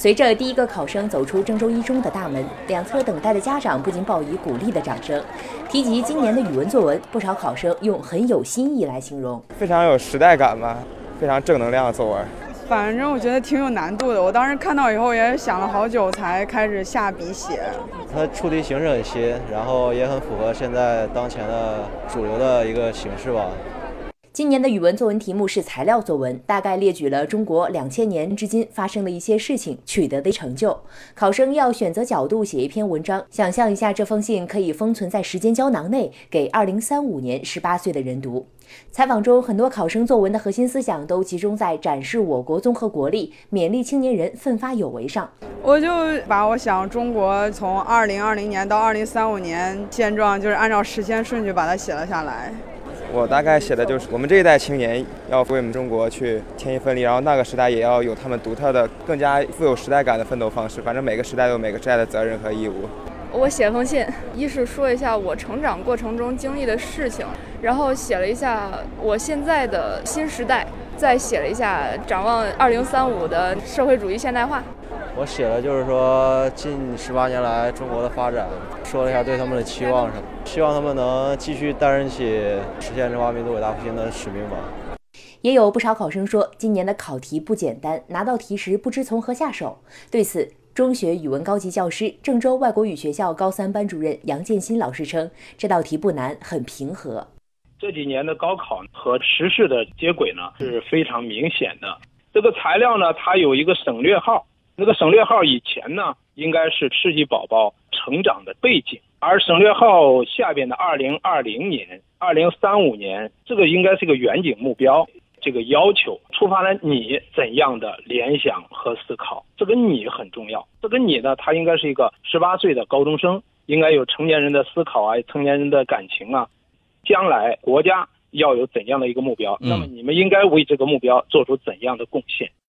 随着第一个考生走出郑州一中的大门，两侧等待的家长不禁报以鼓励的掌声。提及今年的语文作文，不少考生用很有新意来形容，非常有时代感吧，非常正能量的作文。反正我觉得挺有难度的，我当时看到以后也想了好久才开始下笔写。它出题形式很新，然后也很符合现在当前的主流的一个形式吧。今年的语文作文题目是材料作文，大概列举了中国两千年至今发生的一些事情、取得的成就。考生要选择角度写一篇文章，想象一下这封信可以封存在时间胶囊内，给二零三五年十八岁的人读。采访中，很多考生作文的核心思想都集中在展示我国综合国力、勉励青年人奋发有为上。我就把我想中国从二零二零年到二零三五年现状，就是按照时间顺序把它写了下来。我大概写的就是我们这一代青年要为我们中国去添一份力，然后那个时代也要有他们独特的、更加富有时代感的奋斗方式。反正每个时代有每个时代的责任和义务。我写封信，一是说一下我成长过程中经历的事情，然后写了一下我现在的新时代，再写了一下展望二零三五的社会主义现代化。我写的就是说近十八年来中国的发展，说了一下对他们的期望什么，希望他们能继续担任起实现中华民族伟大复兴的使命吧。也有不少考生说，今年的考题不简单，拿到题时不知从何下手。对此，中学语文高级教师、郑州外国语学校高三班主任杨建新老师称，这道题不难，很平和。这几年的高考和时事的接轨呢是非常明显的。这个材料呢，它有一个省略号。那个省略号以前呢，应该是世纪宝宝成长的背景，而省略号下边的二零二零年、二零三五年，这个应该是个远景目标。这个要求触发了你怎样的联想和思考？这个你很重要。这个你呢，他应该是一个十八岁的高中生，应该有成年人的思考啊，成年人的感情啊。将来国家要有怎样的一个目标？那么你们应该为这个目标做出怎样的贡献？